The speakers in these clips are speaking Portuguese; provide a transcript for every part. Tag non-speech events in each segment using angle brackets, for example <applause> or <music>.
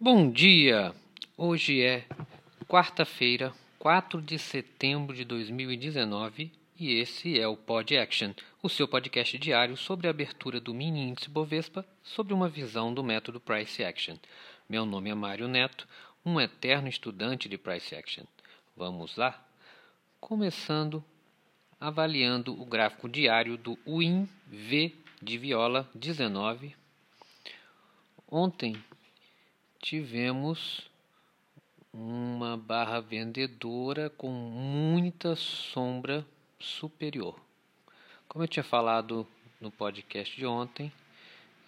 Bom dia! Hoje é quarta-feira, 4 de setembro de 2019 e esse é o Pod Action, o seu podcast diário sobre a abertura do mini índice Bovespa sobre uma visão do método Price Action. Meu nome é Mário Neto, um eterno estudante de Price Action. Vamos lá? Começando avaliando o gráfico diário do WIN V de viola 19. Ontem tivemos uma barra vendedora com muita sombra superior. Como eu tinha falado no podcast de ontem,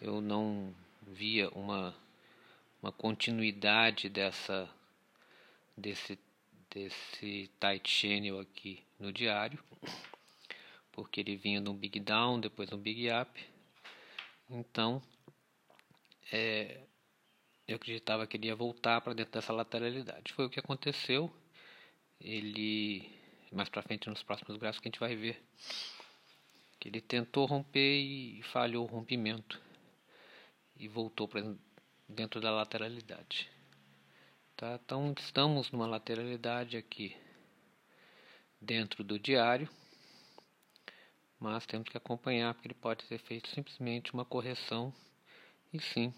eu não via uma, uma continuidade dessa desse desse tight channel aqui no diário, porque ele vinha num big down, depois num big up. Então, é, eu acreditava que ele ia voltar para dentro dessa lateralidade. Foi o que aconteceu. Ele mais para frente nos próximos gráficos que a gente vai ver que ele tentou romper e falhou o rompimento e voltou para dentro da lateralidade. Tá? Então estamos numa lateralidade aqui dentro do diário, mas temos que acompanhar porque ele pode ter feito simplesmente uma correção e sim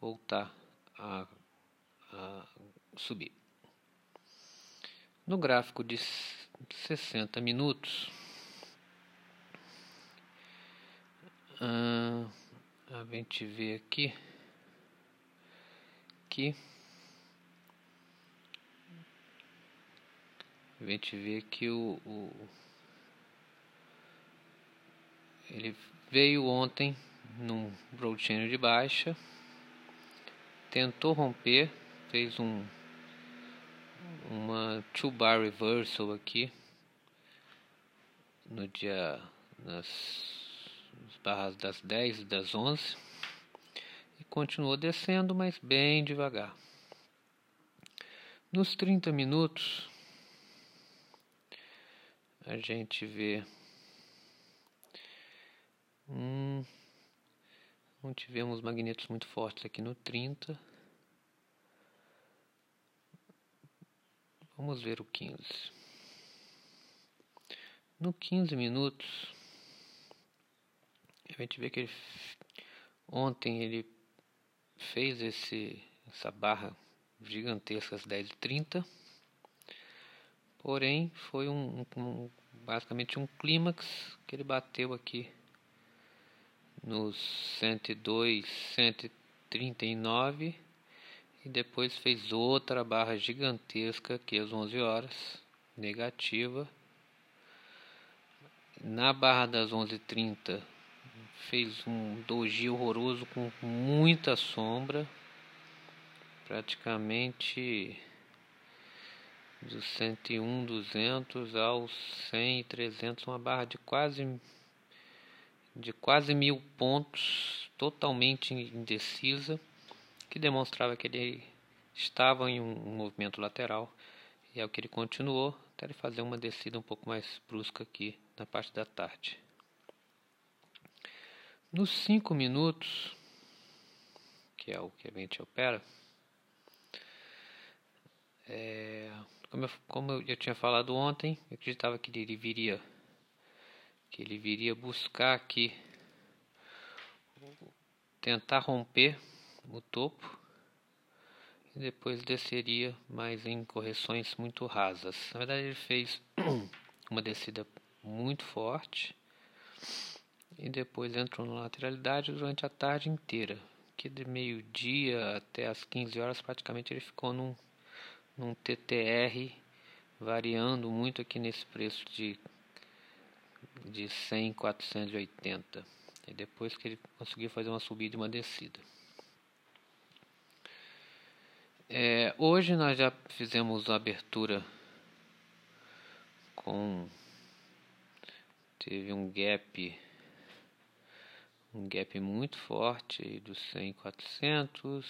voltar a, a subir. No gráfico de 60 minutos, ah, a gente vê aqui que a gente vê que o, o ele veio ontem num broad channel de baixa tentou romper, fez um uma two bar reversal aqui no dia nas, nas barras das 10 e das 11 e continuou descendo, mas bem devagar. Nos 30 minutos a gente vê hum, não tivemos magnetos muito fortes aqui no 30. Vamos ver o 15. No 15 minutos, a gente vê que ele, ontem ele fez esse, essa barra gigantesca às 10 h 30 Porém, foi um, um, basicamente um clímax que ele bateu aqui nos 102, 139 e depois fez outra barra gigantesca aqui às 11 horas, negativa. Na barra das 11h30 fez um doji horroroso com muita sombra, praticamente dos 101, 200 aos 100 e 300, uma barra de quase de quase mil pontos, totalmente indecisa, que demonstrava que ele estava em um, movimento lateral e é o que ele continuou até ele fazer uma descida um pouco mais brusca aqui na parte da tarde. Nos 5 minutos, que é o que a gente opera, é, como, eu, como eu tinha falado ontem, eu acreditava que ele viria que ele viria buscar aqui tentar romper o topo e depois desceria mais em correções muito rasas. Na verdade ele fez <clears throat> uma descida muito forte e depois entrou na lateralidade durante a tarde inteira. Que de meio-dia até as 15 horas praticamente ele ficou num, num TTR variando muito aqui nesse preço de de 100 480 e depois que ele conseguiu fazer uma subida e uma descida é, hoje nós já fizemos a abertura com teve um gap um gap muito forte dos 100 400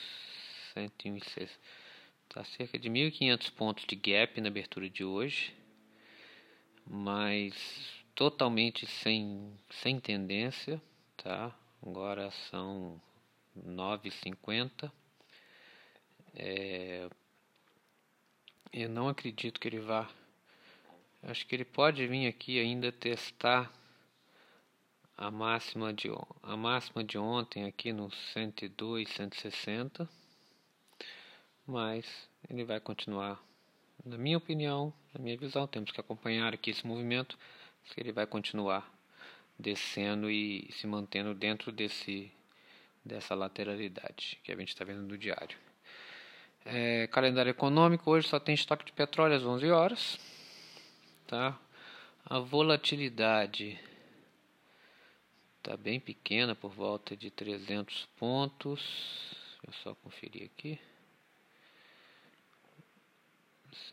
101 está cerca de 1500 pontos de gap na abertura de hoje mas totalmente sem, sem tendência, tá? Agora são 9,50. É, eu não acredito que ele vá. Acho que ele pode vir aqui ainda testar a máxima de a máxima de ontem aqui no 102, 160. Mas ele vai continuar, na minha opinião, na minha visão, temos que acompanhar aqui esse movimento, que ele vai continuar descendo e se mantendo dentro desse dessa lateralidade que a gente está vendo no diário. É, calendário econômico hoje só tem estoque de petróleo às 11 horas, tá? A volatilidade está bem pequena, por volta de 300 pontos. Deixa eu só conferir aqui.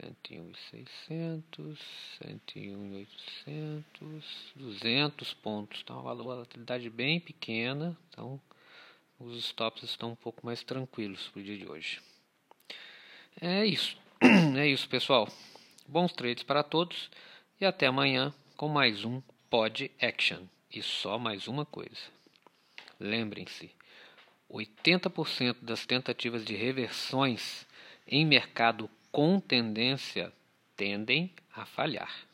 101,600, 101,800, 200 pontos. Então, uma volatilidade bem pequena. Então, os stops estão um pouco mais tranquilos para o dia de hoje. É isso. <clears throat> É isso, pessoal. Bons trades para todos e até amanhã com mais um Pod Action. E só mais uma coisa. Lembrem-se, 80% das tentativas de reversões em mercado com tendência tendem a falhar.